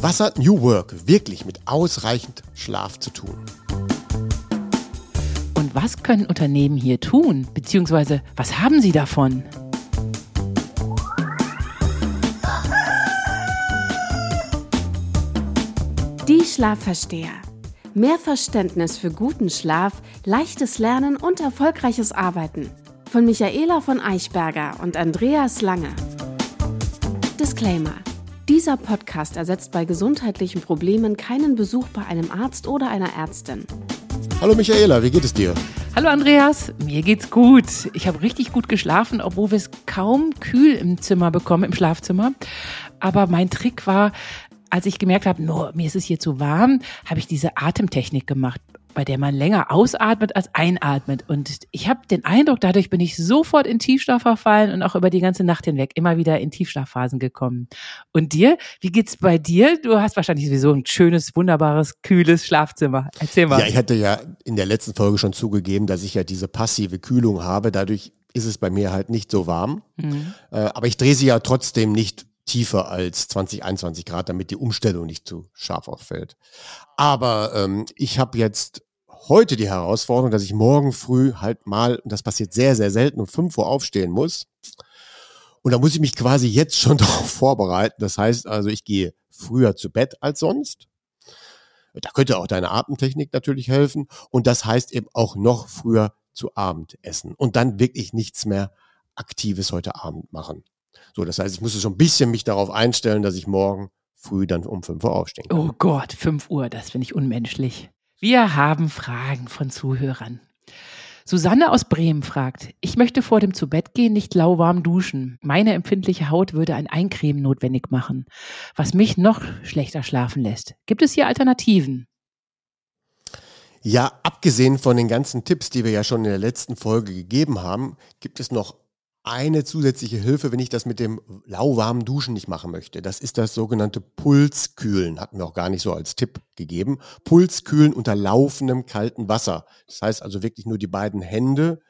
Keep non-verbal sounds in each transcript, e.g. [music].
Was hat New Work wirklich mit ausreichend Schlaf zu tun? Und was können Unternehmen hier tun? Beziehungsweise, was haben sie davon? Die Schlafversteher. Mehr Verständnis für guten Schlaf, leichtes Lernen und erfolgreiches Arbeiten. Von Michaela von Eichberger und Andreas Lange. Disclaimer. Dieser Podcast ersetzt bei gesundheitlichen Problemen keinen Besuch bei einem Arzt oder einer Ärztin. Hallo Michaela, wie geht es dir? Hallo Andreas, mir geht's gut. Ich habe richtig gut geschlafen, obwohl wir es kaum kühl im Zimmer bekommen, im Schlafzimmer. Aber mein Trick war, als ich gemerkt habe, no, mir ist es hier zu warm, habe ich diese Atemtechnik gemacht, bei der man länger ausatmet als einatmet. Und ich habe den Eindruck, dadurch bin ich sofort in Tiefschlaf verfallen und auch über die ganze Nacht hinweg immer wieder in Tiefschlafphasen gekommen. Und dir, wie geht's bei dir? Du hast wahrscheinlich sowieso ein schönes, wunderbares, kühles Schlafzimmer. Erzähl mal. Ja, ich hatte ja in der letzten Folge schon zugegeben, dass ich ja diese passive Kühlung habe. Dadurch ist es bei mir halt nicht so warm. Mhm. Äh, aber ich drehe sie ja trotzdem nicht tiefer als 20, 21 Grad, damit die Umstellung nicht zu scharf auffällt. Aber ähm, ich habe jetzt heute die Herausforderung, dass ich morgen früh halt mal, und das passiert sehr, sehr selten, um 5 Uhr aufstehen muss. Und da muss ich mich quasi jetzt schon [laughs] darauf vorbereiten. Das heißt also, ich gehe früher zu Bett als sonst. Da könnte auch deine Atemtechnik natürlich helfen. Und das heißt eben auch noch früher zu Abend essen und dann wirklich nichts mehr Aktives heute Abend machen. So, das heißt, ich muss schon ein bisschen mich darauf einstellen, dass ich morgen früh dann um 5 Uhr aufstehen kann. Oh Gott, 5 Uhr, das finde ich unmenschlich. Wir haben Fragen von Zuhörern. Susanne aus Bremen fragt, ich möchte vor dem Zubettgehen nicht lauwarm duschen. Meine empfindliche Haut würde ein Eincremen notwendig machen, was mich noch schlechter schlafen lässt. Gibt es hier Alternativen? Ja, abgesehen von den ganzen Tipps, die wir ja schon in der letzten Folge gegeben haben, gibt es noch eine zusätzliche Hilfe, wenn ich das mit dem lauwarmen Duschen nicht machen möchte. Das ist das sogenannte Pulskühlen. Hatten wir auch gar nicht so als Tipp gegeben. Pulskühlen unter laufendem kaltem Wasser. Das heißt also wirklich nur die beiden Hände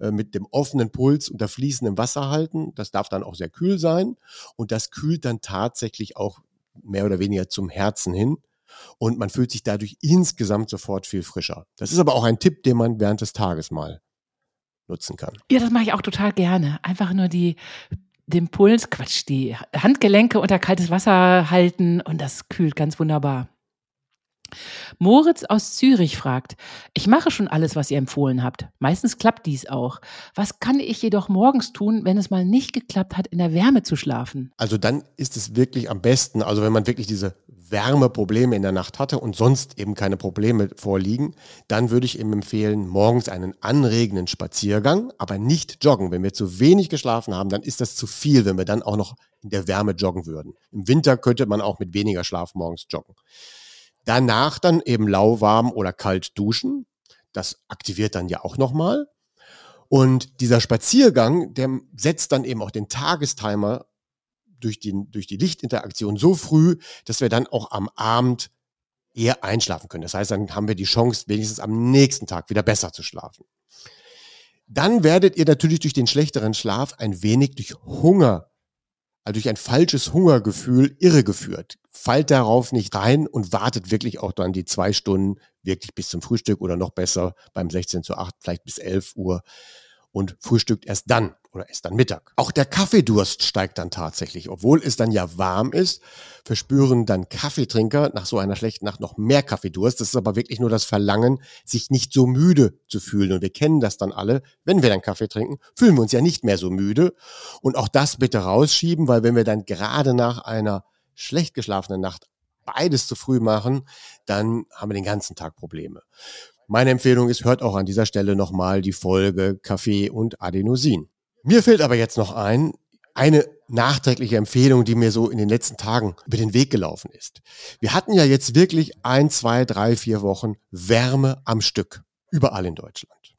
äh, mit dem offenen Puls unter fließendem Wasser halten. Das darf dann auch sehr kühl sein. Und das kühlt dann tatsächlich auch mehr oder weniger zum Herzen hin. Und man fühlt sich dadurch insgesamt sofort viel frischer. Das ist aber auch ein Tipp, den man während des Tages mal nutzen kann. Ja, das mache ich auch total gerne. Einfach nur die den Puls, Quatsch, die Handgelenke unter kaltes Wasser halten und das kühlt ganz wunderbar. Moritz aus Zürich fragt, ich mache schon alles, was ihr empfohlen habt. Meistens klappt dies auch. Was kann ich jedoch morgens tun, wenn es mal nicht geklappt hat, in der Wärme zu schlafen? Also dann ist es wirklich am besten, also wenn man wirklich diese Wärmeprobleme in der Nacht hatte und sonst eben keine Probleme vorliegen, dann würde ich ihm empfehlen, morgens einen anregenden Spaziergang, aber nicht joggen. Wenn wir zu wenig geschlafen haben, dann ist das zu viel, wenn wir dann auch noch in der Wärme joggen würden. Im Winter könnte man auch mit weniger Schlaf morgens joggen. Danach dann eben lauwarm oder kalt duschen. Das aktiviert dann ja auch nochmal. Und dieser Spaziergang, der setzt dann eben auch den Tagestimer durch die, durch die Lichtinteraktion so früh, dass wir dann auch am Abend eher einschlafen können. Das heißt, dann haben wir die Chance, wenigstens am nächsten Tag wieder besser zu schlafen. Dann werdet ihr natürlich durch den schlechteren Schlaf ein wenig durch Hunger, also durch ein falsches Hungergefühl irregeführt. Fallt darauf nicht rein und wartet wirklich auch dann die zwei Stunden wirklich bis zum Frühstück oder noch besser beim 16 zu 8, vielleicht bis 11 Uhr und frühstückt erst dann oder erst dann Mittag. Auch der Kaffeedurst steigt dann tatsächlich. Obwohl es dann ja warm ist, verspüren dann Kaffeetrinker nach so einer schlechten Nacht noch mehr Kaffeedurst. Das ist aber wirklich nur das Verlangen, sich nicht so müde zu fühlen. Und wir kennen das dann alle. Wenn wir dann Kaffee trinken, fühlen wir uns ja nicht mehr so müde. Und auch das bitte rausschieben, weil wenn wir dann gerade nach einer schlecht geschlafenen Nacht beides zu früh machen, dann haben wir den ganzen Tag Probleme. Meine Empfehlung ist, hört auch an dieser Stelle nochmal die Folge Kaffee und Adenosin. Mir fällt aber jetzt noch ein, eine nachträgliche Empfehlung, die mir so in den letzten Tagen über den Weg gelaufen ist. Wir hatten ja jetzt wirklich ein, zwei, drei, vier Wochen Wärme am Stück, überall in Deutschland.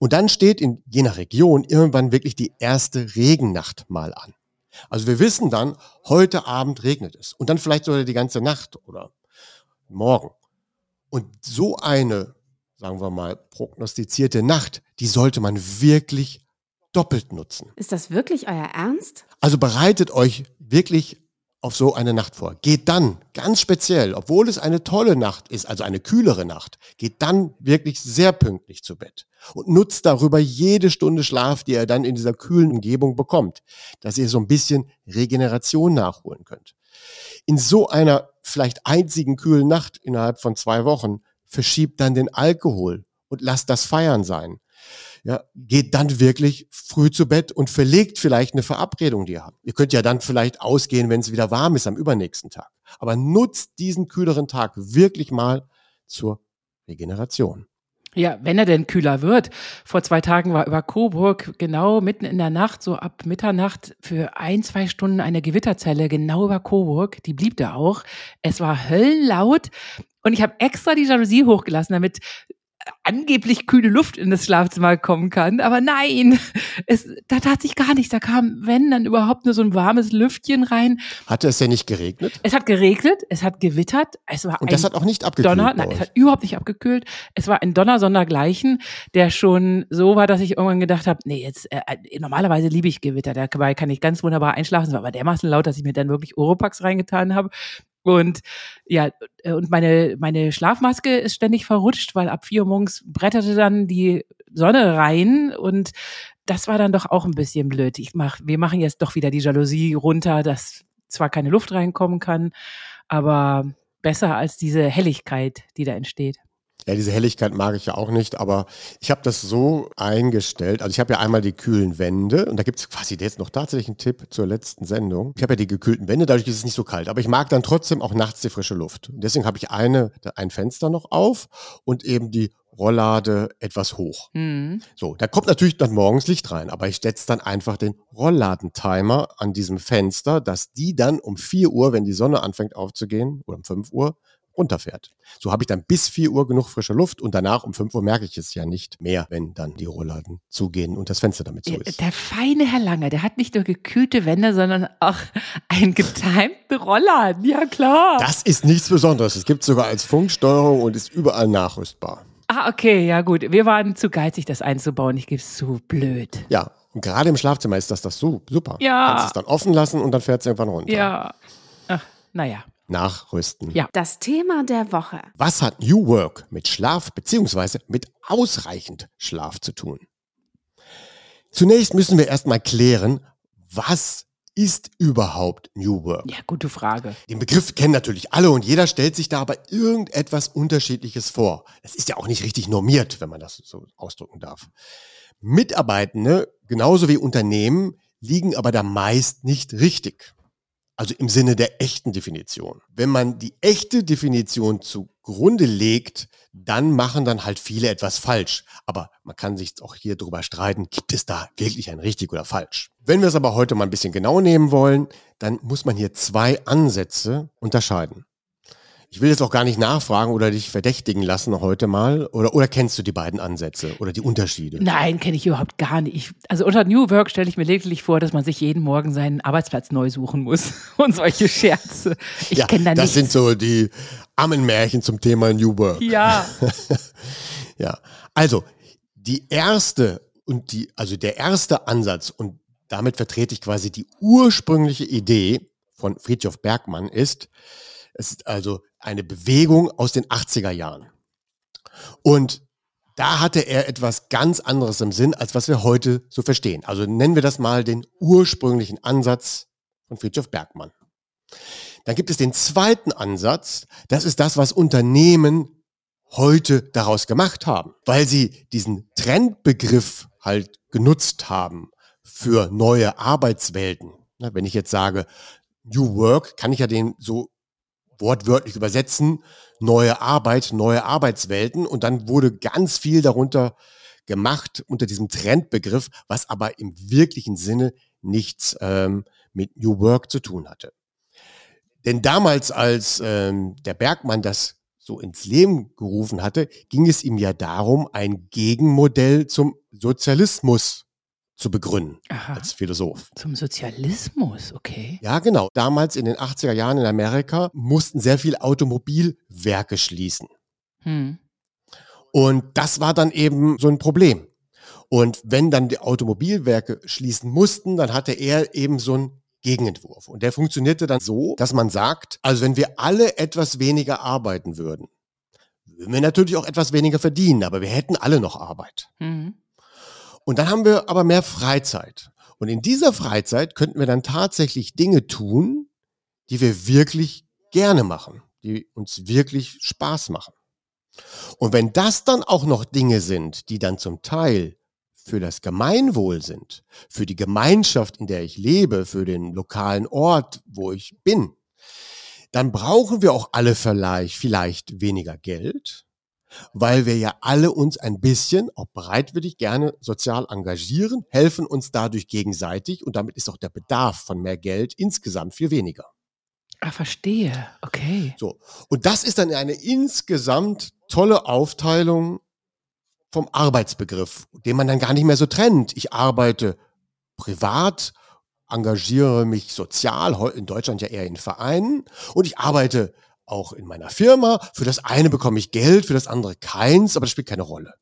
Und dann steht in je nach Region irgendwann wirklich die erste Regennacht mal an. Also wir wissen dann, heute Abend regnet es. Und dann vielleicht sogar die ganze Nacht oder morgen. Und so eine sagen wir mal, prognostizierte Nacht, die sollte man wirklich doppelt nutzen. Ist das wirklich euer Ernst? Also bereitet euch wirklich auf so eine Nacht vor. Geht dann ganz speziell, obwohl es eine tolle Nacht ist, also eine kühlere Nacht, geht dann wirklich sehr pünktlich zu Bett und nutzt darüber jede Stunde Schlaf, die ihr dann in dieser kühlen Umgebung bekommt, dass ihr so ein bisschen Regeneration nachholen könnt. In so einer vielleicht einzigen kühlen Nacht innerhalb von zwei Wochen verschiebt dann den Alkohol und lasst das Feiern sein ja, geht dann wirklich früh zu Bett und verlegt vielleicht eine Verabredung, die ihr habt. Ihr könnt ja dann vielleicht ausgehen, wenn es wieder warm ist am übernächsten Tag. Aber nutzt diesen kühleren Tag wirklich mal zur Regeneration. Ja, wenn er denn kühler wird. Vor zwei Tagen war über Coburg genau mitten in der Nacht, so ab Mitternacht, für ein, zwei Stunden eine Gewitterzelle genau über Coburg. Die blieb da auch. Es war höllenlaut. Und ich habe extra die Jalousie hochgelassen, damit angeblich kühle Luft in das Schlafzimmer kommen kann. Aber nein, [laughs] es, da tat sich gar nichts. Da kam, wenn, dann überhaupt nur so ein warmes Lüftchen rein. Hatte es ja nicht geregnet? Es hat geregnet, es hat gewittert. Es war Und das hat auch nicht abgekühlt? Donner, nein, es hat überhaupt nicht abgekühlt. Es war ein Donner sondergleichen, der schon so war, dass ich irgendwann gedacht habe, nee, jetzt, äh, äh, normalerweise liebe ich Gewitter. Dabei kann ich ganz wunderbar einschlafen. Es war aber dermaßen laut, dass ich mir dann wirklich Oropax reingetan habe. Und ja, äh, und meine, meine Schlafmaske ist ständig verrutscht, weil ab vier Uhr morgens bretterte dann die Sonne rein und das war dann doch auch ein bisschen blöd. Ich mach, wir machen jetzt doch wieder die Jalousie runter, dass zwar keine Luft reinkommen kann, aber besser als diese Helligkeit, die da entsteht. Ja, diese Helligkeit mag ich ja auch nicht, aber ich habe das so eingestellt. Also ich habe ja einmal die kühlen Wände und da gibt es quasi jetzt noch tatsächlich einen Tipp zur letzten Sendung. Ich habe ja die gekühlten Wände, dadurch ist es nicht so kalt, aber ich mag dann trotzdem auch nachts die frische Luft. Und deswegen habe ich eine, ein Fenster noch auf und eben die Rolllade etwas hoch. Mhm. So, da kommt natürlich dann morgens Licht rein, aber ich setze dann einfach den Rollladentimer an diesem Fenster, dass die dann um 4 Uhr, wenn die Sonne anfängt aufzugehen, oder um 5 Uhr, runterfährt. So habe ich dann bis 4 Uhr genug frische Luft und danach um 5 Uhr merke ich es ja nicht mehr, wenn dann die Rollladen zugehen und das Fenster damit zu ist. Der feine Herr Lange, der hat nicht nur gekühlte Wände, sondern auch [laughs] einen getimten Rollladen. Ja, klar. Das ist nichts Besonderes. Es gibt sogar als Funksteuerung und ist überall nachrüstbar. Ah, okay, ja gut. Wir waren zu geizig, das einzubauen. Ich gebe es zu blöd. Ja, und gerade im Schlafzimmer ist das, das so super. Ja. Kannst es dann offen lassen und dann fährt es irgendwann runter. Ja. Ach, naja nachrüsten. Ja. Das Thema der Woche. Was hat New Work mit Schlaf bzw. mit ausreichend Schlaf zu tun? Zunächst müssen wir erstmal klären, was ist überhaupt New Work? Ja, gute Frage. Den Begriff kennen natürlich alle und jeder stellt sich da aber irgendetwas Unterschiedliches vor. Das ist ja auch nicht richtig normiert, wenn man das so ausdrücken darf. Mitarbeitende, genauso wie Unternehmen, liegen aber da meist nicht richtig. Also im Sinne der echten Definition. Wenn man die echte Definition zugrunde legt, dann machen dann halt viele etwas falsch. Aber man kann sich auch hier drüber streiten, gibt es da wirklich ein richtig oder falsch? Wenn wir es aber heute mal ein bisschen genau nehmen wollen, dann muss man hier zwei Ansätze unterscheiden. Ich will jetzt auch gar nicht nachfragen oder dich verdächtigen lassen heute mal. Oder, oder kennst du die beiden Ansätze oder die Unterschiede? Nein, kenne ich überhaupt gar nicht. Ich, also unter New Work stelle ich mir lediglich vor, dass man sich jeden Morgen seinen Arbeitsplatz neu suchen muss [laughs] und solche Scherze. Ich ja, kenne da Das nichts. sind so die Ammenmärchen zum Thema New Work. Ja. [laughs] ja. Also, die erste und die, also der erste Ansatz und damit vertrete ich quasi die ursprüngliche Idee von Friedhof Bergmann ist, es ist also eine Bewegung aus den 80er Jahren. Und da hatte er etwas ganz anderes im Sinn, als was wir heute so verstehen. Also nennen wir das mal den ursprünglichen Ansatz von Friedhof Bergmann. Dann gibt es den zweiten Ansatz. Das ist das, was Unternehmen heute daraus gemacht haben, weil sie diesen Trendbegriff halt genutzt haben für neue Arbeitswelten. Wenn ich jetzt sage New Work, kann ich ja den so wortwörtlich übersetzen, neue Arbeit, neue Arbeitswelten. Und dann wurde ganz viel darunter gemacht unter diesem Trendbegriff, was aber im wirklichen Sinne nichts ähm, mit New Work zu tun hatte. Denn damals, als ähm, der Bergmann das so ins Leben gerufen hatte, ging es ihm ja darum, ein Gegenmodell zum Sozialismus zu begründen Aha. als Philosoph. Zum Sozialismus, okay. Ja, genau. Damals in den 80er Jahren in Amerika mussten sehr viele Automobilwerke schließen. Hm. Und das war dann eben so ein Problem. Und wenn dann die Automobilwerke schließen mussten, dann hatte er eben so ein Gegenentwurf. Und der funktionierte dann so, dass man sagt, also wenn wir alle etwas weniger arbeiten würden, würden wir natürlich auch etwas weniger verdienen, aber wir hätten alle noch Arbeit. Mhm. Und dann haben wir aber mehr Freizeit. Und in dieser Freizeit könnten wir dann tatsächlich Dinge tun, die wir wirklich gerne machen, die uns wirklich Spaß machen. Und wenn das dann auch noch Dinge sind, die dann zum Teil für das Gemeinwohl sind, für die Gemeinschaft, in der ich lebe, für den lokalen Ort, wo ich bin, dann brauchen wir auch alle vielleicht, vielleicht weniger Geld, weil wir ja alle uns ein bisschen, auch bereitwillig gerne sozial engagieren, helfen uns dadurch gegenseitig und damit ist auch der Bedarf von mehr Geld insgesamt viel weniger. Ah, verstehe. Okay. So. Und das ist dann eine insgesamt tolle Aufteilung vom Arbeitsbegriff, den man dann gar nicht mehr so trennt. Ich arbeite privat, engagiere mich sozial, in Deutschland ja eher in Vereinen und ich arbeite auch in meiner Firma. Für das eine bekomme ich Geld, für das andere keins, aber das spielt keine Rolle.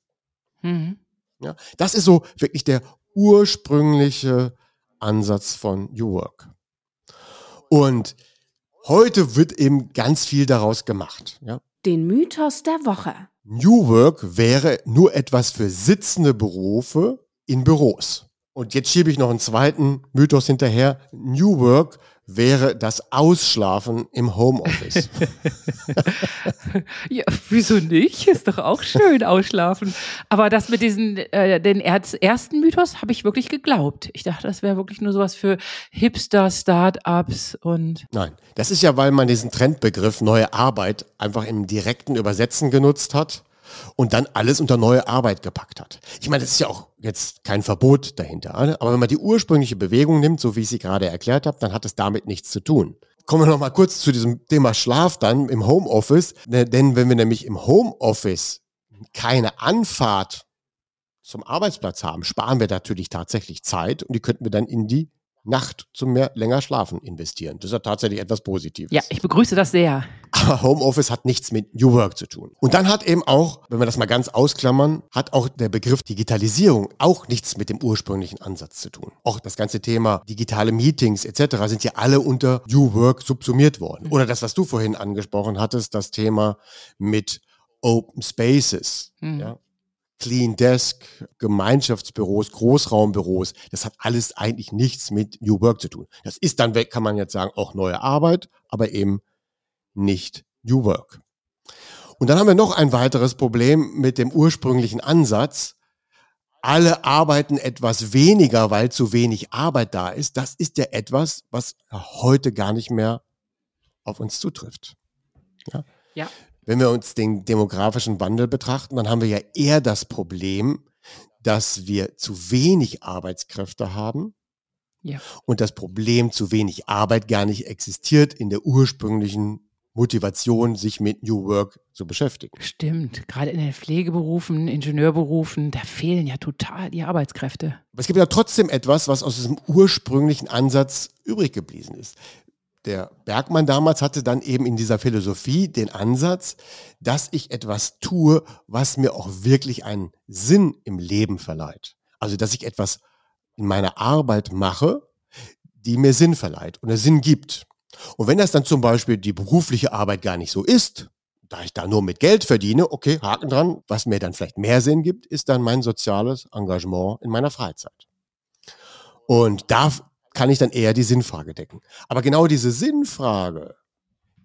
Mhm. Ja, das ist so wirklich der ursprüngliche Ansatz von New Work. Und heute wird eben ganz viel daraus gemacht. Ja. Den Mythos der Woche. New Work wäre nur etwas für sitzende Berufe in Büros. Und jetzt schiebe ich noch einen zweiten Mythos hinterher. New Work wäre das Ausschlafen im Homeoffice. [laughs] ja, wieso nicht? Ist doch auch schön, ausschlafen. Aber das mit diesen, äh, den ersten Mythos habe ich wirklich geglaubt. Ich dachte, das wäre wirklich nur sowas für Hipster, Start-ups und. Nein, das ist ja, weil man diesen Trendbegriff neue Arbeit einfach im direkten Übersetzen genutzt hat und dann alles unter neue Arbeit gepackt hat. Ich meine, das ist ja auch jetzt kein Verbot dahinter, aber wenn man die ursprüngliche Bewegung nimmt, so wie ich sie gerade erklärt habe, dann hat es damit nichts zu tun. Kommen wir noch mal kurz zu diesem Thema Schlaf dann im Homeoffice, ne, denn wenn wir nämlich im Homeoffice keine Anfahrt zum Arbeitsplatz haben, sparen wir natürlich tatsächlich Zeit und die könnten wir dann in die Nacht zum mehr länger Schlafen investieren. Das ist ja tatsächlich etwas Positives. Ja, ich begrüße das sehr. Aber Homeoffice hat nichts mit New Work zu tun. Und dann hat eben auch, wenn wir das mal ganz ausklammern, hat auch der Begriff Digitalisierung auch nichts mit dem ursprünglichen Ansatz zu tun. Auch das ganze Thema digitale Meetings etc. sind ja alle unter New Work subsumiert worden. Oder das, was du vorhin angesprochen hattest, das Thema mit Open Spaces. Mhm. Ja? Clean Desk, Gemeinschaftsbüros, Großraumbüros, das hat alles eigentlich nichts mit New Work zu tun. Das ist dann kann man jetzt sagen, auch neue Arbeit, aber eben nicht New Work. Und dann haben wir noch ein weiteres Problem mit dem ursprünglichen Ansatz. Alle arbeiten etwas weniger, weil zu wenig Arbeit da ist. Das ist ja etwas, was heute gar nicht mehr auf uns zutrifft. Ja. ja. Wenn wir uns den demografischen Wandel betrachten, dann haben wir ja eher das Problem, dass wir zu wenig Arbeitskräfte haben. Ja. Und das Problem zu wenig Arbeit gar nicht existiert in der ursprünglichen Motivation, sich mit New Work zu beschäftigen. Stimmt, gerade in den Pflegeberufen, Ingenieurberufen, da fehlen ja total die Arbeitskräfte. Aber es gibt ja trotzdem etwas, was aus diesem ursprünglichen Ansatz übrig geblieben ist der Bergmann damals hatte dann eben in dieser Philosophie den Ansatz, dass ich etwas tue, was mir auch wirklich einen Sinn im Leben verleiht. Also, dass ich etwas in meiner Arbeit mache, die mir Sinn verleiht und Sinn gibt. Und wenn das dann zum Beispiel die berufliche Arbeit gar nicht so ist, da ich da nur mit Geld verdiene, okay, Haken dran, was mir dann vielleicht mehr Sinn gibt, ist dann mein soziales Engagement in meiner Freizeit. Und da kann ich dann eher die Sinnfrage decken. Aber genau diese Sinnfrage,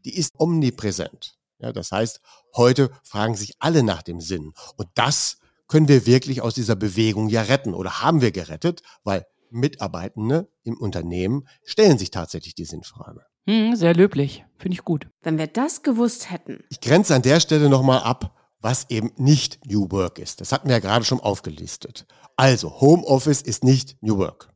die ist omnipräsent. Ja, das heißt, heute fragen sich alle nach dem Sinn. Und das können wir wirklich aus dieser Bewegung ja retten oder haben wir gerettet, weil Mitarbeitende im Unternehmen stellen sich tatsächlich die Sinnfrage. Hm, sehr löblich, finde ich gut. Wenn wir das gewusst hätten. Ich grenze an der Stelle nochmal ab, was eben nicht New Work ist. Das hatten wir ja gerade schon aufgelistet. Also, Homeoffice ist nicht New Work.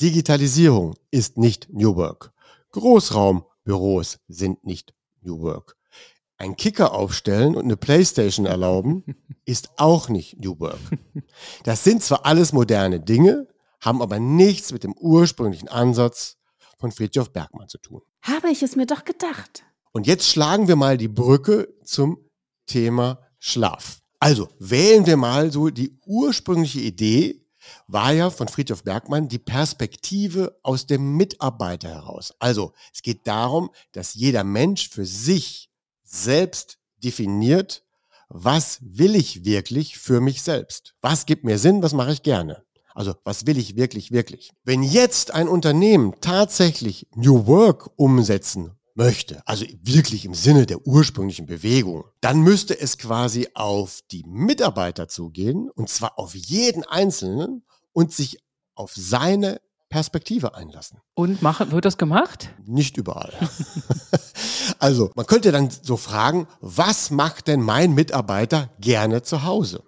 Digitalisierung ist nicht New Work. Großraumbüros sind nicht New Work. Ein Kicker aufstellen und eine Playstation erlauben [laughs] ist auch nicht New Work. Das sind zwar alles moderne Dinge, haben aber nichts mit dem ursprünglichen Ansatz von Friedhof Bergmann zu tun. Habe ich es mir doch gedacht. Und jetzt schlagen wir mal die Brücke zum Thema Schlaf. Also wählen wir mal so die ursprüngliche Idee, war ja von Friedhof Bergmann die Perspektive aus dem Mitarbeiter heraus. Also es geht darum, dass jeder Mensch für sich selbst definiert, was will ich wirklich für mich selbst? Was gibt mir Sinn? Was mache ich gerne? Also was will ich wirklich, wirklich? Wenn jetzt ein Unternehmen tatsächlich New Work umsetzen möchte, also wirklich im Sinne der ursprünglichen Bewegung, dann müsste es quasi auf die Mitarbeiter zugehen, und zwar auf jeden Einzelnen und sich auf seine Perspektive einlassen. Und mach, wird das gemacht? Nicht überall. [laughs] also, man könnte dann so fragen, was macht denn mein Mitarbeiter gerne zu Hause?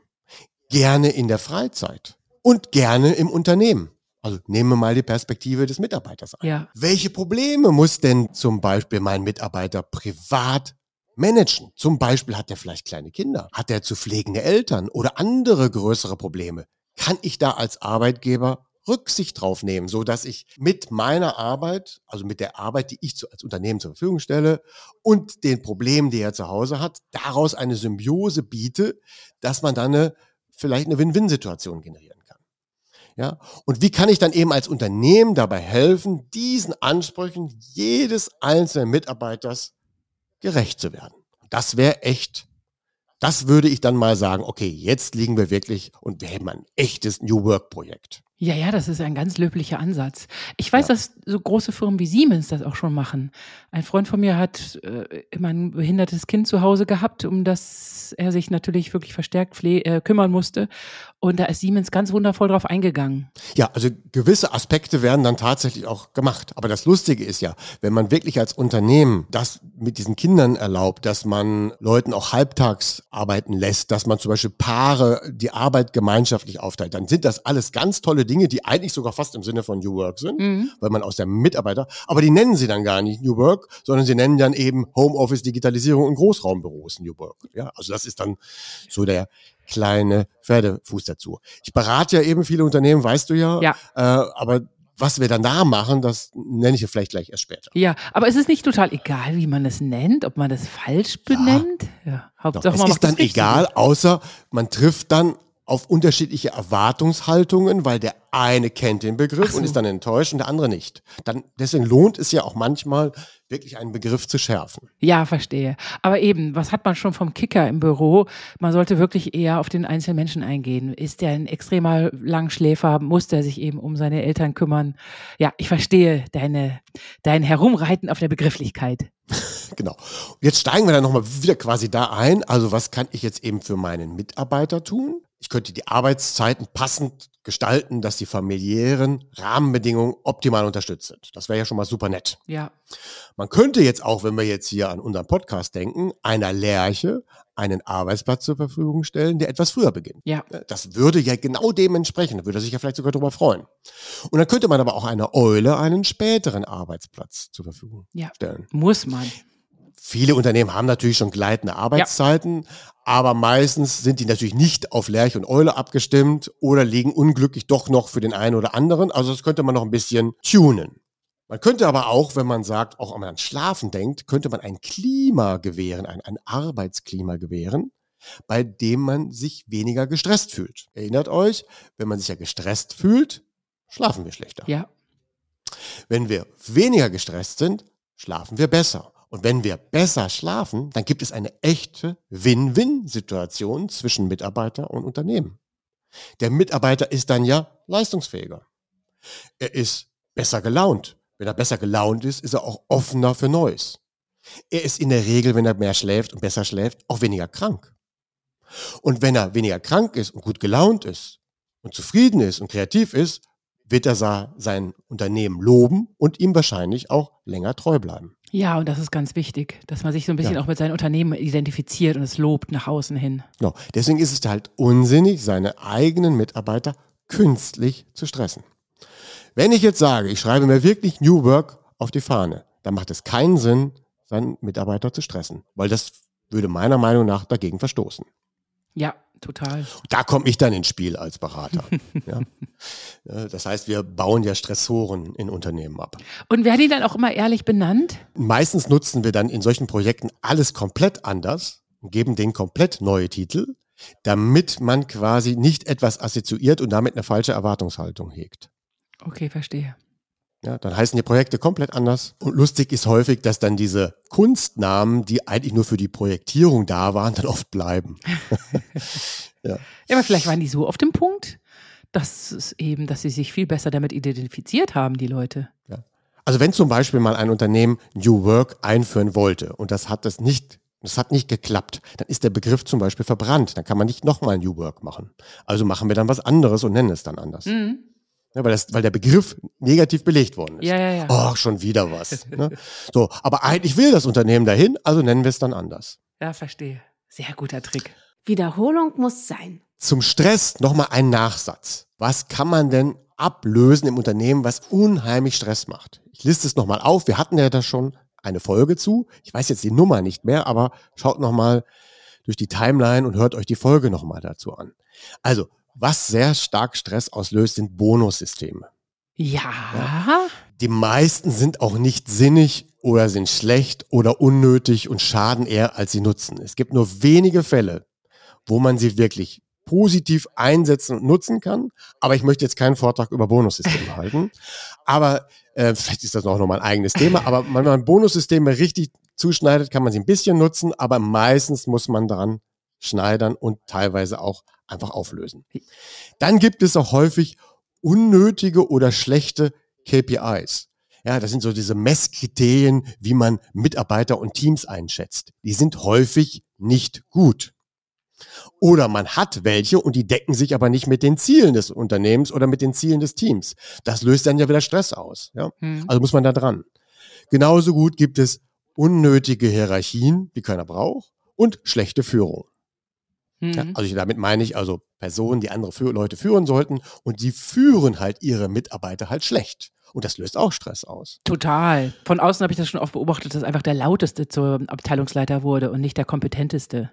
Gerne in der Freizeit und gerne im Unternehmen. Also nehmen wir mal die Perspektive des Mitarbeiters ein. Ja. Welche Probleme muss denn zum Beispiel mein Mitarbeiter privat managen? Zum Beispiel hat er vielleicht kleine Kinder, hat er zu pflegende Eltern oder andere größere Probleme. Kann ich da als Arbeitgeber Rücksicht drauf nehmen, so dass ich mit meiner Arbeit, also mit der Arbeit, die ich zu, als Unternehmen zur Verfügung stelle und den Problemen, die er zu Hause hat, daraus eine Symbiose biete, dass man dann eine, vielleicht eine Win-Win-Situation generieren kann. Ja, und wie kann ich dann eben als Unternehmen dabei helfen, diesen Ansprüchen jedes einzelnen Mitarbeiters gerecht zu werden? Das wäre echt das würde ich dann mal sagen, okay, jetzt liegen wir wirklich und wir haben ein echtes New Work Projekt. Ja, ja, das ist ein ganz löblicher Ansatz. Ich weiß, Ja. dass so große Firmen wie Siemens das auch schon machen. Ein Freund von mir hat äh, immer ein behindertes Kind zu Hause gehabt, um das er sich natürlich wirklich verstärkt äh, kümmern musste. Und da ist Siemens ganz wundervoll drauf eingegangen. Ja, also gewisse Aspekte werden dann tatsächlich auch gemacht. Aber das Lustige ist ja, wenn man wirklich als Unternehmen das mit diesen Kindern erlaubt, dass man Leuten auch halbtags arbeiten lässt, dass man zum Beispiel Paare die Arbeit gemeinschaftlich aufteilt, dann sind das alles ganz tolle Dinge, die eigentlich sogar fast im Sinne von New Work sind, Mhm. weil man aus der Mitarbeiter, aber die nennen sie dann gar nicht New Work, sondern sie nennen dann eben Homeoffice, Digitalisierung und Großraumbüros New Work. Ja, also das ist dann so der kleine Pferdefuß dazu. Ich berate ja eben viele Unternehmen, weißt du ja, Ja. äh, aber was wir dann da machen, das nenne ich ja vielleicht gleich erst später. Ja, aber es ist nicht total egal, wie man es nennt, ob man das falsch benennt. Ja, Doch, Hauptsache es man ist dann egal, außer man trifft dann auf unterschiedliche Erwartungshaltungen, weil der eine kennt den Begriff so. und ist dann enttäuscht und der andere nicht. Dann, deswegen lohnt es ja auch manchmal, wirklich einen Begriff zu schärfen. Ja, verstehe. Aber eben, was hat man schon vom Kicker im Büro? Man sollte wirklich eher auf den einzelnen Menschen eingehen. Ist der ein extremer Langschläfer? Muss der sich eben um seine Eltern kümmern? Ja, ich verstehe deine, dein Herumreiten auf der Begrifflichkeit. [laughs] Genau. Jetzt steigen wir dann nochmal wieder quasi da ein. Also was kann ich jetzt eben für meinen Mitarbeiter tun? Ich könnte die Arbeitszeiten passend gestalten, dass die familiären Rahmenbedingungen optimal unterstützt sind. Das wäre ja schon mal super nett. Ja, Man könnte jetzt auch, wenn wir jetzt hier an unseren Podcast denken, einer Lerche einen Arbeitsplatz zur Verfügung stellen, der etwas früher beginnt. ja, Das würde ja genau dem entsprechen, da würde er sich ja vielleicht sogar darüber freuen. Und dann könnte man aber auch einer Eule einen späteren Arbeitsplatz zur Verfügung Ja. stellen. muss man. Viele Unternehmen haben natürlich schon gleitende Arbeitszeiten, aber meistens sind die natürlich nicht auf Lerche und Eule abgestimmt oder liegen unglücklich doch noch für den einen oder anderen. Also das könnte man noch ein bisschen tunen. Man könnte aber auch, wenn man sagt, auch wenn man an Schlafen denkt, könnte man ein Klima gewähren, ein, ein Arbeitsklima gewähren, bei dem man sich weniger gestresst fühlt. Erinnert euch, wenn man sich ja gestresst fühlt, schlafen wir schlechter. Ja, Wenn wir weniger gestresst sind, schlafen wir besser. Und wenn wir besser schlafen, dann gibt es eine echte Win-Win-Situation zwischen Mitarbeiter und Unternehmen. Der Mitarbeiter ist dann ja leistungsfähiger. Er ist besser gelaunt. Wenn er besser gelaunt ist, ist er auch offener für Neues. Er ist in der Regel, wenn er mehr schläft und besser schläft, auch weniger krank. Und wenn er weniger krank ist und gut gelaunt ist und zufrieden ist und kreativ ist, wird er sein Unternehmen loben und ihm wahrscheinlich auch länger treu bleiben. Ja, und das ist ganz wichtig, dass man sich so ein bisschen Ja. auch mit seinem Unternehmen identifiziert und es lobt nach außen hin. Genau. Deswegen ist es halt unsinnig, seine eigenen Mitarbeiter künstlich zu stressen. Wenn ich jetzt sage, ich schreibe mir wirklich New Work auf die Fahne, dann macht es keinen Sinn, seinen Mitarbeiter zu stressen, weil das würde meiner Meinung nach dagegen verstoßen. Ja, total. Da komme ich dann ins Spiel als Berater. [laughs] ja. Äh, Das heißt, wir bauen ja Stressoren in Unternehmen ab. Und werden die dann auch immer ehrlich benannt? Meistens nutzen wir dann in solchen Projekten alles komplett anders und geben denen komplett neue Titel. damit man quasi nicht etwas assoziiert und damit eine falsche Erwartungshaltung hegt. Okay, verstehe. Ja, dann heißen die Projekte komplett anders. Und lustig ist häufig, dass dann diese Kunstnamen, die eigentlich nur für die Projektierung da waren, dann oft bleiben. [laughs] ja. ja, aber vielleicht waren die so auf dem Punkt, dass es eben, dass sie sich viel besser damit identifiziert haben, die Leute. Ja. Also wenn zum Beispiel mal ein Unternehmen New Work einführen wollte und das hat das nicht das hat nicht geklappt. Dann ist der Begriff zum Beispiel verbrannt. Dann kann man nicht nochmal New Work machen. Also machen wir dann was anderes und nennen es dann anders. Mhm. Ja, weil, das, weil der Begriff negativ belegt worden ist. Ja, ja, ja. Oh, schon wieder was. ne? So, aber eigentlich will das Unternehmen dahin, also nennen wir es dann anders. Ja, verstehe. Sehr guter Trick. Wiederholung muss sein. Zum Stress nochmal ein Nachsatz. Was kann man denn ablösen im Unternehmen, was unheimlich Stress macht? Ich liste es nochmal auf. Wir hatten ja da schon eine Folge zu. Ich weiß jetzt die Nummer nicht mehr, aber schaut nochmal durch die Timeline und hört euch die Folge nochmal dazu an. Also, was sehr stark Stress auslöst, sind Bonussysteme. Ja. ja. Die meisten sind auch nicht sinnig oder sind schlecht oder unnötig und schaden eher, als sie nutzen. Es gibt nur wenige Fälle, wo man sie wirklich positiv einsetzen und nutzen kann. Aber ich möchte jetzt keinen Vortrag über Bonussysteme [laughs] halten. Aber äh, vielleicht ist das auch nochmal ein eigenes Thema. Aber wenn man Bonussysteme richtig zuschneidet, kann man sie ein bisschen nutzen. Aber meistens muss man daran schneidern und teilweise auch einfach auflösen. Dann gibt es auch häufig unnötige oder schlechte KPIs. Ja, das sind so diese Messkriterien, wie man Mitarbeiter und Teams einschätzt. Die sind häufig nicht gut. Oder man hat welche und die decken sich aber nicht mit den Zielen des Unternehmens oder mit den Zielen des Teams. Das löst dann ja wieder Stress aus. Ja? Hm. Also muss man da dran. Genauso gut gibt es unnötige Hierarchien, die keiner braucht, und schlechte Führung. Mhm. Ja, also damit meine ich also Personen, die andere für Leute führen sollten und die führen halt ihre Mitarbeiter halt schlecht. Und das löst auch Stress aus. Total. Von außen habe ich das schon oft beobachtet, dass einfach der lauteste zur Abteilungsleiter wurde und nicht der kompetenteste.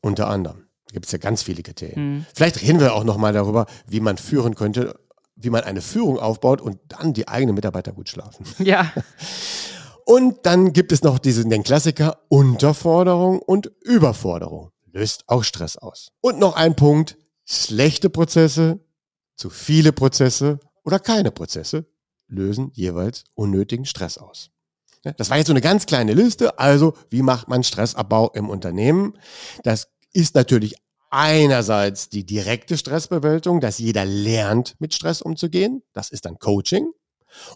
Unter anderem. Da gibt es ja ganz viele Kriterien. Mhm. Vielleicht reden wir auch nochmal darüber, wie man führen könnte, wie man eine Führung aufbaut und dann die eigenen Mitarbeiter gut schlafen. [laughs] Ja. Und dann gibt es noch diesen, den Klassiker Unterforderung und Überforderung löst auch Stress aus. Und noch ein Punkt, schlechte Prozesse, zu viele Prozesse oder keine Prozesse lösen jeweils unnötigen Stress aus. Das war jetzt so eine ganz kleine Liste. Also, wie macht man Stressabbau im Unternehmen? Das ist natürlich einerseits die direkte Stressbewältigung, dass jeder lernt, mit Stress umzugehen. Das ist dann Coaching.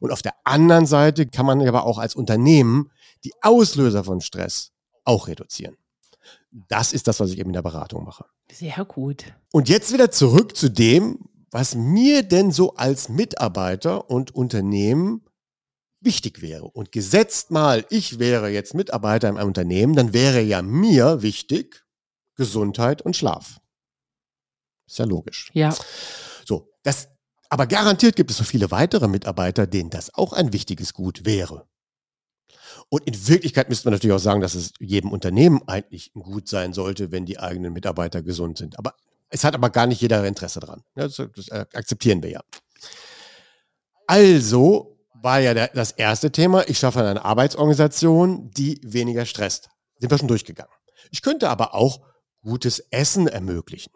Und auf der anderen Seite kann man aber auch als Unternehmen die Auslöser von Stress auch reduzieren. Das ist das, was ich eben in der Beratung mache. Sehr gut. Und jetzt wieder zurück zu dem, was mir denn so als Mitarbeiter und Unternehmen wichtig wäre. Und gesetzt mal, ich wäre jetzt Mitarbeiter in einem Unternehmen, dann wäre ja mir wichtig Gesundheit und Schlaf. Ist ja logisch. Ja. So, das, aber garantiert gibt es so viele weitere Mitarbeiter, denen das auch ein wichtiges Gut wäre. Und in Wirklichkeit müsste man natürlich auch sagen, dass es jedem Unternehmen eigentlich gut sein sollte, wenn die eigenen Mitarbeiter gesund sind. Aber es hat aber gar nicht jeder Interesse dran. Das, das akzeptieren wir ja. Also war ja der, das erste Thema, ich schaffe eine Arbeitsorganisation, die weniger stresst. Sind wir schon durchgegangen. Ich könnte aber auch gutes Essen ermöglichen.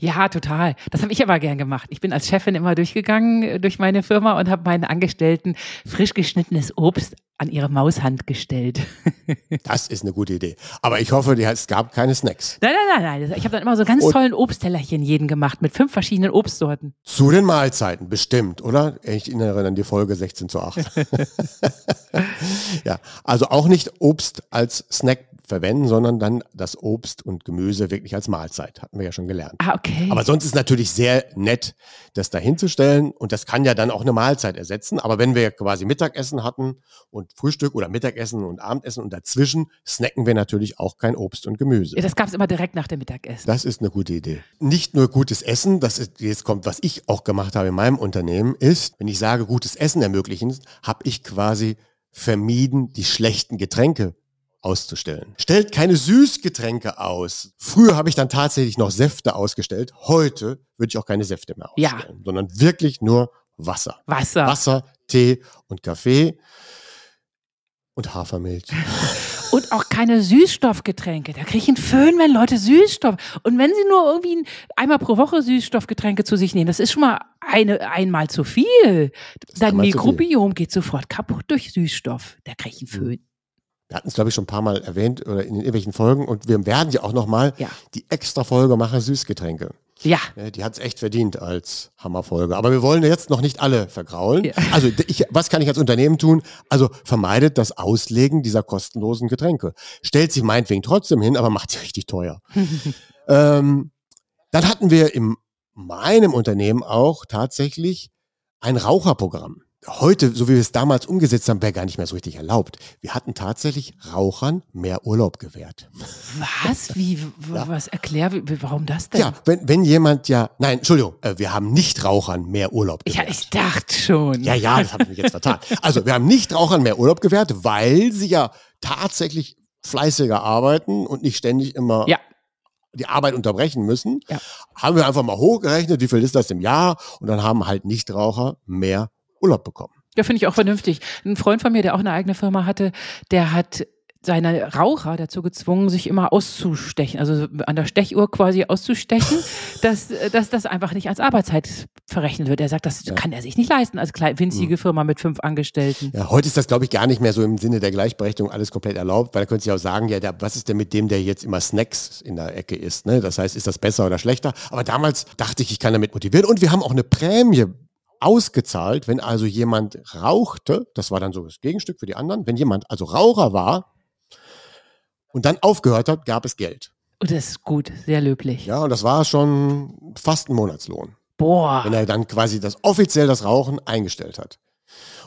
Ja, total. Das habe ich aber gern gemacht. Ich bin als Chefin immer durchgegangen äh, durch meine Firma und habe meinen Angestellten frisch geschnittenes Obst an ihre Maushand gestellt. [laughs] Das ist eine gute Idee. Aber ich hoffe, es gab keine Snacks. Nein, nein, nein, nein. Ich habe dann immer so ganz und tollen Obsttellerchen jeden gemacht mit fünf verschiedenen Obstsorten. Zu den Mahlzeiten, bestimmt, oder? Ich erinnere an die Folge 16 zu 8. [laughs] [laughs] ja, also auch nicht Obst als Snack verwenden, sondern dann das Obst und Gemüse wirklich als Mahlzeit. Hatten wir ja schon gelernt. Ah, okay. Aber sonst ist natürlich sehr nett, das da hinzustellen und das kann ja dann auch eine Mahlzeit ersetzen. Aber wenn wir quasi Mittagessen hatten und Frühstück oder Mittagessen und Abendessen und dazwischen snacken wir natürlich auch kein Obst und Gemüse. Ja, das gab es immer direkt nach dem Mittagessen. Das ist eine gute Idee. Nicht nur gutes Essen, das ist, jetzt kommt, was ich auch gemacht habe in meinem Unternehmen, ist, wenn ich sage, gutes Essen ermöglichen, habe ich quasi vermieden, die schlechten Getränke auszustellen. Stellt keine Süßgetränke aus. Früher habe ich dann tatsächlich noch Säfte ausgestellt. Heute würde ich auch keine Säfte mehr ausstellen, ja. sondern wirklich nur Wasser. Wasser. Wasser, Tee und Kaffee und Hafermilch. [laughs] Und auch keine Süßstoffgetränke. Da kriege ich einen Föhn, wenn Leute Süßstoff. Und wenn sie nur irgendwie einmal pro Woche Süßstoffgetränke zu sich nehmen, das ist schon mal eine, einmal zu viel. Dein Mikrobiom geht sofort kaputt durch Süßstoff. Da kriege ich einen Mhm. Föhn. Wir hatten es, glaube ich, schon ein paar Mal erwähnt oder in irgendwelchen Folgen und wir werden ja auch nochmal Ja. die extra Folge machen, Süßgetränke. Ja. Ja, Die hat es echt verdient als Hammerfolge. Aber wir wollen jetzt noch nicht alle vergraulen. Ja. Also ich, was kann ich als Unternehmen tun? Also vermeidet das Auslegen dieser kostenlosen Getränke. Stellt sie meinetwegen trotzdem hin, aber macht sie [laughs] richtig teuer. ähm, dann hatten wir in meinem Unternehmen auch tatsächlich ein Raucherprogramm. Heute, so wie wir es damals umgesetzt haben, wäre gar nicht mehr so richtig erlaubt. Wir hatten tatsächlich Rauchern mehr Urlaub gewährt. Was? Wie? w- Was? Erklär, warum das denn? Ja, wenn, wenn jemand ja, nein, Entschuldigung, äh, wir haben Nichtrauchern mehr Urlaub gewährt. ich dachte schon. ja, ja, das habe ich jetzt vertan. Also wir haben Nichtrauchern mehr Urlaub gewährt, weil sie ja tatsächlich fleißiger arbeiten und nicht ständig immer Ja. die Arbeit unterbrechen müssen. Ja. Haben wir einfach mal hochgerechnet, wie viel ist das im Jahr? Und dann haben halt Nichtraucher mehr Urlaub bekommen. Ja, finde ich auch vernünftig. Ein Freund von mir, der auch eine eigene Firma hatte, der hat seine Raucher dazu gezwungen, sich immer auszustechen, also an der Stechuhr quasi auszustechen, [laughs] dass, dass das einfach nicht als Arbeitszeit verrechnet wird. Er sagt, das kann er sich nicht leisten als kleine, winzige Firma mit fünf Angestellten. Ja, heute ist das, glaube ich, gar nicht mehr so im Sinne der Gleichberechtigung alles komplett erlaubt, weil da könnte sich auch sagen, ja, der, was ist denn mit dem, der jetzt immer Snacks in der Ecke isst? Ne? Das heißt, ist das besser oder schlechter? Aber damals dachte ich, ich kann damit motivieren. Und wir haben auch eine Prämie ausgezahlt, wenn also jemand rauchte, das war dann so das Gegenstück für die anderen, wenn jemand also Raucher war und dann aufgehört hat, gab es Geld. Und das ist gut, sehr löblich. Ja, und das war schon fast ein Monatslohn Boah. wenn er dann quasi das offiziell das Rauchen eingestellt hat.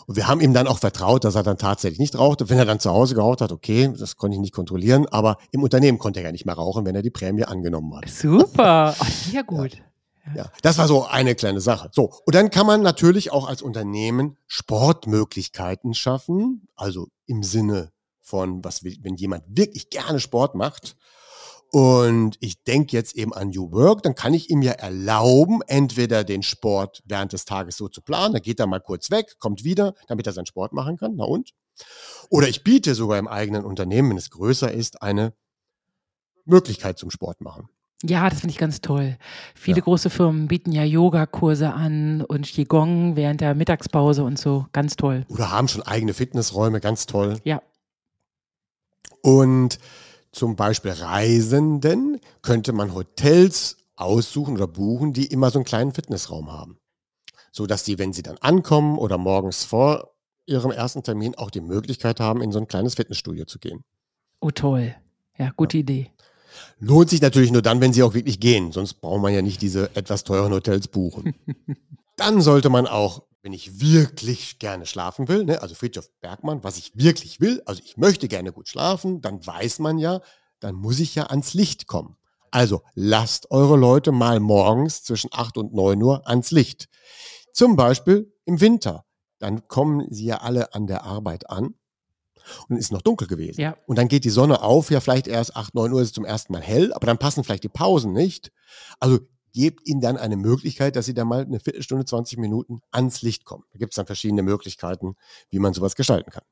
Und wir haben ihm dann auch vertraut, dass er dann tatsächlich nicht rauchte. Wenn er dann zu Hause geraucht hat, okay, das konnte ich nicht kontrollieren, aber im Unternehmen konnte er ja nicht mehr rauchen, wenn er die Prämie angenommen hat. Super. Oh, sehr gut. Ja, das war so eine kleine Sache. So, und dann kann man natürlich auch als Unternehmen Sportmöglichkeiten schaffen, also im Sinne von, was wenn jemand wirklich gerne Sport macht und ich denke jetzt eben an New Work, dann kann ich ihm ja erlauben, entweder den Sport während des Tages so zu planen, dann geht er mal kurz weg, kommt wieder, damit er seinen Sport machen kann, na und? Oder ich biete sogar im eigenen Unternehmen, wenn es größer ist, eine Möglichkeit zum Sport machen. Ja, das finde ich ganz toll. Viele Ja. große Firmen bieten ja Yogakurse an und Qigong während der Mittagspause und so. Ganz toll. Oder haben schon eigene Fitnessräume, ganz toll. Ja. Und zum Beispiel Reisenden könnte man Hotels aussuchen oder buchen, die immer so einen kleinen Fitnessraum haben. So dass die, wenn sie dann ankommen oder morgens vor ihrem ersten Termin auch die Möglichkeit haben, in so ein kleines Fitnessstudio zu gehen. Oh, toll. Ja, gute Idee. Lohnt sich natürlich nur dann, wenn sie auch wirklich gehen. Sonst braucht man ja nicht diese etwas teuren Hotels buchen. [laughs] dann sollte man auch, wenn ich wirklich gerne schlafen will, ne, also Friedhof Bergmann, was ich wirklich will, also ich möchte gerne gut schlafen, dann weiß man ja, dann muss ich ja ans Licht kommen. Also lasst eure Leute mal morgens zwischen 8 und 9 Uhr ans Licht. Zum Beispiel im Winter. Dann kommen sie ja alle an der Arbeit an und es ist noch dunkel gewesen. Ja. Und dann geht die Sonne auf, ja vielleicht erst 8, 9 Uhr ist es zum ersten Mal hell, aber dann passen vielleicht die Pausen nicht. Also gebt ihnen dann eine Möglichkeit, dass sie da mal eine Viertelstunde, 20 Minuten ans Licht kommen. Da gibt es dann verschiedene Möglichkeiten, wie man sowas gestalten kann.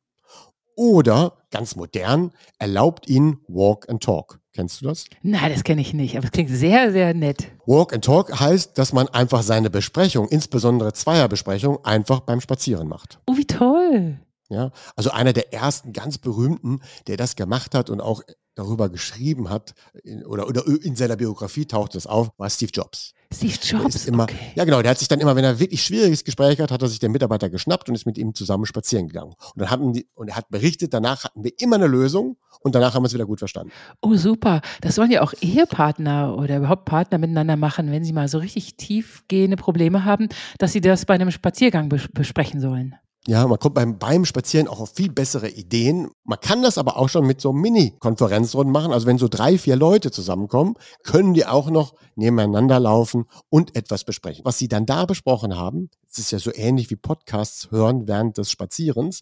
Oder, ganz modern, erlaubt ihnen Walk and Talk. Kennst du das? Nein, das kenne ich nicht, aber es klingt sehr, sehr nett. Walk and Talk heißt, dass man einfach seine Besprechung, insbesondere Zweierbesprechung, einfach beim Spazieren macht. Oh, wie toll. Ja, also einer der ersten ganz berühmten, der das gemacht hat und auch darüber geschrieben hat in, oder, oder in seiner Biografie taucht es auf, war Steve Jobs. Steve Der Jobs. ist immer, okay. Ja, genau, der hat sich dann immer, wenn er wirklich schwieriges Gespräch hat, hat er sich den Mitarbeiter geschnappt und ist mit ihm zusammen spazieren gegangen. Und dann hatten die, und er hat berichtet, danach hatten wir immer eine Lösung und danach haben wir es wieder gut verstanden. Oh, super. Das sollen ja auch Ehepartner oder überhaupt Partner miteinander machen, wenn sie mal so richtig tiefgehende Probleme haben, dass sie das bei einem Spaziergang bes besprechen sollen. Ja, man kommt beim, beim Spazieren auch auf viel bessere Ideen. Man kann das aber auch schon mit so Mini-Konferenzrunden machen. Also wenn so drei, vier Leute zusammenkommen, können die auch noch nebeneinander laufen und etwas besprechen. Was sie dann da besprochen haben, es ist ja so ähnlich wie Podcasts hören während des Spazierens,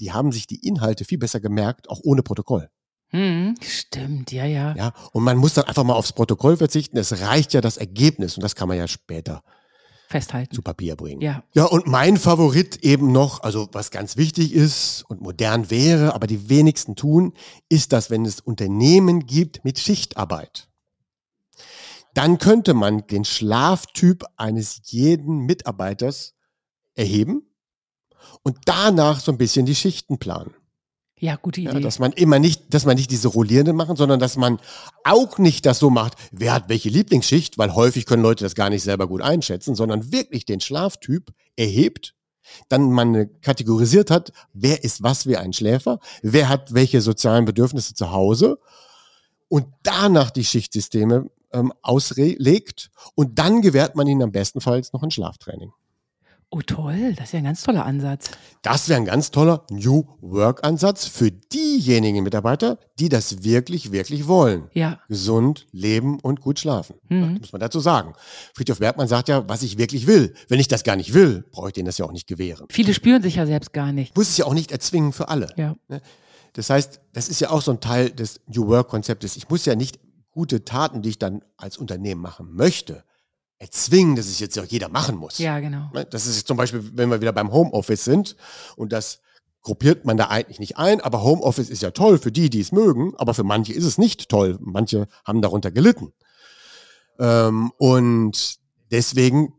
die haben sich die Inhalte viel besser gemerkt, auch ohne Protokoll. Hm, stimmt, ja, ja. Ja, und man muss dann einfach mal aufs Protokoll verzichten. Es reicht ja das Ergebnis und das kann man ja später festhalten. zu Papier bringen. Ja. Ja, und mein Favorit eben noch, also was ganz wichtig ist und modern wäre, aber die wenigsten tun, ist das, wenn es Unternehmen gibt mit Schichtarbeit. Dann könnte man den Schlaftyp eines jeden Mitarbeiters erheben und danach so ein bisschen die Schichten planen. Ja, gute Ja, Idee. dass man immer nicht, dass man nicht diese rollierenden machen, sondern dass man auch nicht das so macht, wer hat welche Lieblingsschicht, weil häufig können Leute das gar nicht selber gut einschätzen, sondern wirklich den Schlaftyp erhebt, dann man kategorisiert hat, wer ist was wie ein Schläfer, wer hat welche sozialen Bedürfnisse zu Hause und danach die Schichtsysteme ähm, auslegt und dann gewährt man ihnen am bestenfalls noch ein Schlaftraining. Oh toll, das ist ja ein ganz toller Ansatz. Das wäre ein ganz toller New Work-Ansatz für diejenigen Mitarbeiter, die das wirklich, wirklich wollen. Ja. Gesund leben und gut schlafen. Mhm. Das muss man dazu sagen. Friedhof Bergmann sagt ja, was ich wirklich will. Wenn ich das gar nicht will, brauche ich denen das ja auch nicht gewähren. Viele spüren sich ja selbst gar nicht. Ich muss es ja auch nicht erzwingen für alle. Ja. Das heißt, das ist ja auch so ein Teil des New Work-Konzeptes. Ich muss ja nicht gute Taten, die ich dann als Unternehmen machen möchte, erzwingen, dass es jetzt auch jeder machen muss. Ja, genau. Ne, Das ist zum Beispiel, wenn wir wieder beim Homeoffice sind und das gruppiert man da eigentlich nicht ein, aber Homeoffice ist ja toll für die, die es mögen, aber für manche ist es nicht toll. Manche haben darunter gelitten. Ähm, und deswegen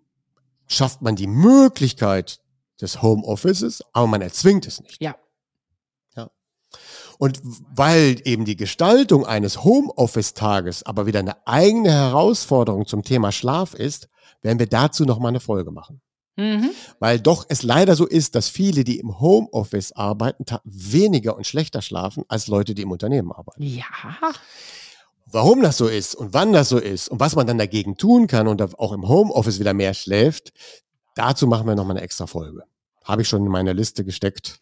schafft man die Möglichkeit des Homeoffices, aber man erzwingt es nicht. Ja. Und weil eben die Gestaltung eines Homeoffice-Tages aber wieder eine eigene Herausforderung zum Thema Schlaf ist, werden wir dazu nochmal eine Folge machen. Mhm. Weil doch es leider so ist, dass viele, die im Homeoffice arbeiten, weniger und schlechter schlafen als Leute, die im Unternehmen arbeiten. Ja. Warum das so ist und wann das so ist und was man dann dagegen tun kann und auch im Homeoffice wieder mehr schläft, dazu machen wir nochmal eine extra Folge. Habe ich schon in meiner Liste gesteckt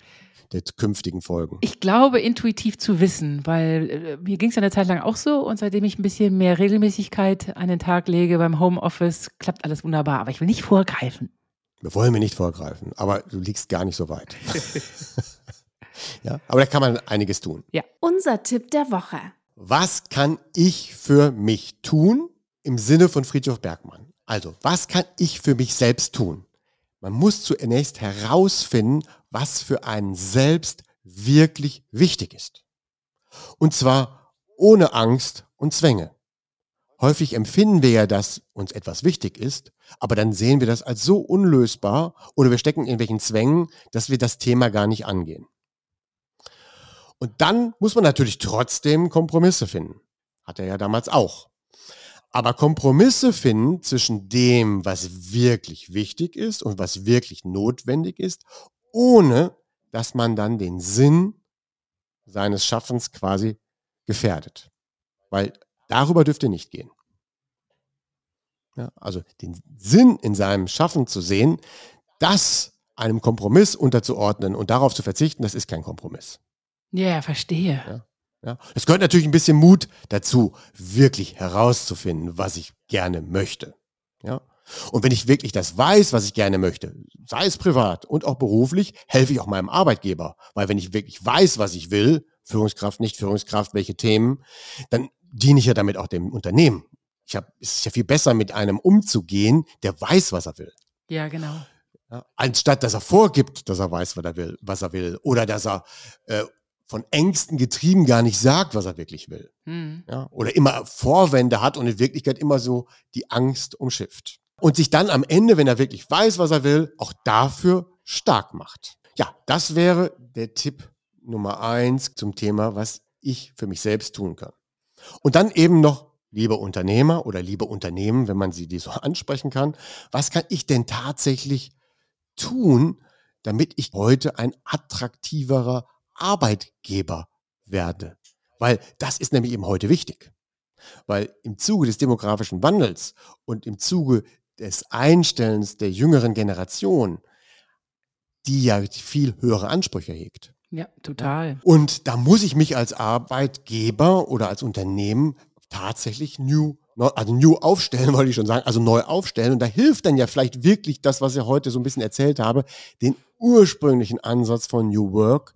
der künftigen Folgen. Ich glaube, intuitiv zu wissen, weil äh, mir ging es ja eine Zeit lang auch so und seitdem ich ein bisschen mehr Regelmäßigkeit an den Tag lege beim Homeoffice, klappt alles wunderbar. Aber ich will nicht vorgreifen. Wir wollen wir nicht vorgreifen, aber du liegst gar nicht so weit. [laughs] ja, aber da kann man einiges tun. Unser Tipp der Woche. Was kann ich für mich tun im Sinne von Friedhof Bergmann? Also, was kann ich für mich selbst tun? Man muss zunächst herausfinden, was für einen selbst wirklich wichtig ist. Und zwar ohne Angst und Zwänge. Häufig empfinden wir ja, dass uns etwas wichtig ist, aber dann sehen wir das als so unlösbar oder wir stecken in irgendwelchen Zwängen, dass wir das Thema gar nicht angehen. Und dann muss man natürlich trotzdem Kompromisse finden. Hat er ja damals auch. Aber Kompromisse finden zwischen dem, was wirklich wichtig ist und was wirklich notwendig ist, ohne dass man dann den Sinn seines Schaffens quasi gefährdet. Weil darüber dürfte nicht gehen. Ja, also den Sinn in seinem Schaffen zu sehen, das einem Kompromiss unterzuordnen und darauf zu verzichten, das ist kein Kompromiss. Ja, verstehe. Ja. Ja. Es gehört natürlich ein bisschen Mut dazu, wirklich herauszufinden, was ich gerne möchte. Ja. Und wenn ich wirklich das weiß, was ich gerne möchte, sei es privat und auch beruflich, helfe ich auch meinem Arbeitgeber. Weil wenn ich wirklich weiß, was ich will, Führungskraft, nicht Führungskraft, welche Themen, dann diene ich ja damit auch dem Unternehmen. Ich hab, es ist ja viel besser, mit einem umzugehen, der weiß, was er will. Ja, genau. Ja, anstatt dass er vorgibt, dass er weiß, was er will, was er will, oder dass er äh, von Ängsten getrieben gar nicht sagt, was er wirklich will. Hm. Ja, oder immer Vorwände hat und in Wirklichkeit immer so die Angst umschifft. Und sich dann am Ende, wenn er wirklich weiß, was er will, auch dafür stark macht. Ja, das wäre der Tipp Nummer eins zum Thema, was ich für mich selbst tun kann. Und dann eben noch, liebe Unternehmer oder liebe Unternehmen, wenn man sie die so [laughs] ansprechen kann, was kann ich denn tatsächlich tun, damit ich heute ein attraktiverer Arbeitgeber werde? Weil das ist nämlich eben heute wichtig. Weil im Zuge des demografischen Wandels und im Zuge des Einstellens der jüngeren Generation, die ja viel höhere Ansprüche hegt. Ja, total. Und da muss ich mich als Arbeitgeber oder als Unternehmen tatsächlich new, also new aufstellen, [laughs] wollte ich schon sagen, also neu aufstellen. Und da hilft dann ja vielleicht wirklich das, was ich heute so ein bisschen erzählt habe, den ursprünglichen Ansatz von New Work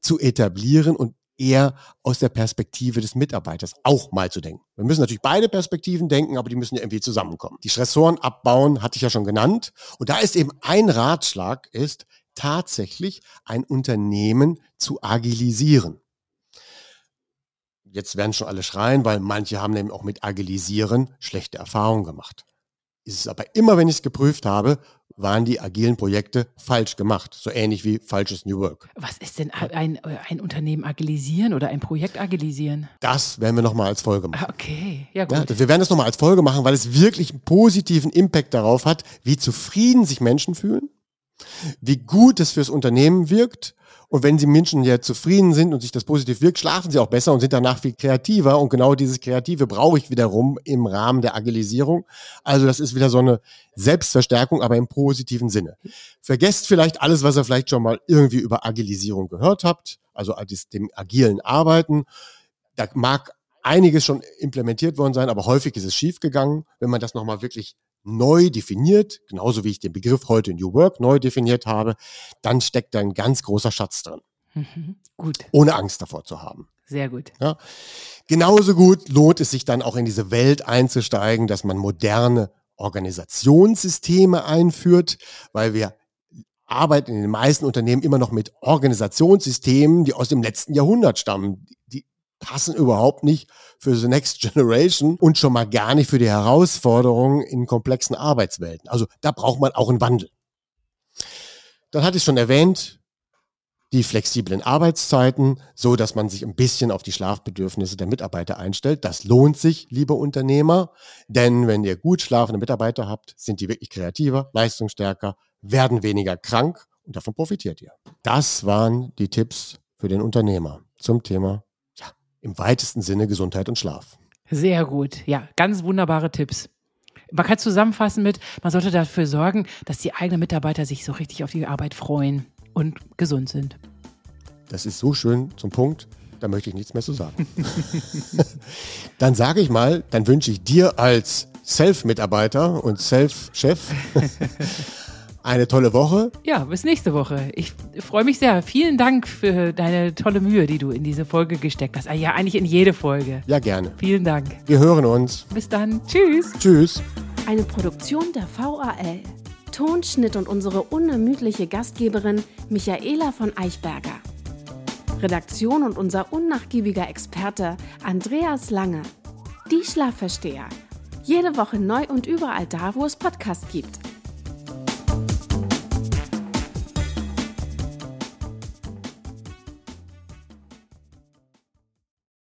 zu etablieren und eher aus der Perspektive des Mitarbeiters auch mal zu denken. Wir müssen natürlich beide Perspektiven denken, aber die müssen ja irgendwie zusammenkommen. Die Stressoren abbauen, hatte ich ja schon genannt. Und da ist eben ein Ratschlag, ist tatsächlich ein Unternehmen zu agilisieren. Jetzt werden schon alle schreien, weil manche haben nämlich auch mit Agilisieren schlechte Erfahrungen gemacht. Ist es aber immer, wenn ich es geprüft habe, waren die agilen Projekte falsch gemacht. So ähnlich wie falsches New Work. Was ist denn ein, ein Unternehmen agilisieren oder ein Projekt agilisieren? Das werden wir nochmal als Folge machen. Ah, okay, ja gut. Ja, wir werden das nochmal als Folge machen, weil es wirklich einen positiven Impact darauf hat, wie zufrieden sich Menschen fühlen, wie gut es fürs Unternehmen wirkt und wenn sie Menschen ja zufrieden sind und sich das positiv wirkt, schlafen sie auch besser und sind danach viel kreativer. Und genau dieses Kreative brauche ich wiederum im Rahmen der Agilisierung. Also das ist wieder so eine Selbstverstärkung, aber im positiven Sinne. Vergesst vielleicht alles, was ihr vielleicht schon mal irgendwie über Agilisierung gehört habt, also dem agilen Arbeiten. Da mag einiges schon implementiert worden sein, aber häufig ist es schiefgegangen. Wenn man das nochmal wirklich neu definiert, genauso wie ich den Begriff heute New Work neu definiert habe, dann steckt da ein ganz großer Schatz drin. Mhm, gut. Ohne Angst davor zu haben. Sehr gut. Ja. Genauso gut lohnt es sich dann auch in diese Welt einzusteigen, dass man moderne Organisationssysteme einführt, weil wir arbeiten in den meisten Unternehmen immer noch mit Organisationssystemen, die aus dem letzten Jahrhundert stammen. Die passen überhaupt nicht für the next [laughs] generation und schon mal gar nicht für die Herausforderungen in komplexen Arbeitswelten. Also da braucht man auch einen Wandel. Dann hatte ich schon erwähnt, die flexiblen Arbeitszeiten, so dass man sich ein bisschen auf die Schlafbedürfnisse der Mitarbeiter einstellt. Das lohnt sich, liebe Unternehmer, denn wenn ihr gut schlafende Mitarbeiter habt, sind die wirklich kreativer, leistungsstärker, werden weniger krank und davon profitiert ihr. Das waren die Tipps für den Unternehmer zum Thema im weitesten Sinne Gesundheit und Schlaf. Sehr gut. Ja, ganz wunderbare Tipps. Man kann zusammenfassen mit, man sollte dafür sorgen, dass die eigenen Mitarbeiter sich so richtig auf die Arbeit freuen und gesund sind. Das ist so schön zum Punkt, da möchte ich nichts mehr zu sagen. [laughs] dann sage ich mal, dann wünsche ich dir als Self-Mitarbeiter und Self-Chef eine tolle Woche. Ja, bis nächste Woche. Ich freue mich sehr. Vielen Dank für deine tolle Mühe, die du in diese Folge gesteckt hast. Ah, ja, eigentlich in jede Folge. Ja, gerne. Vielen Dank. Wir hören uns. Bis dann. Tschüss. Tschüss. Eine Produktion der VAL. Tonschnitt und unsere unermüdliche Gastgeberin Michaela von Eichberger. Redaktion und unser unnachgiebiger Experte Andreas Lange. Die Schlafversteher. Jede Woche neu und überall da, wo es Podcasts gibt.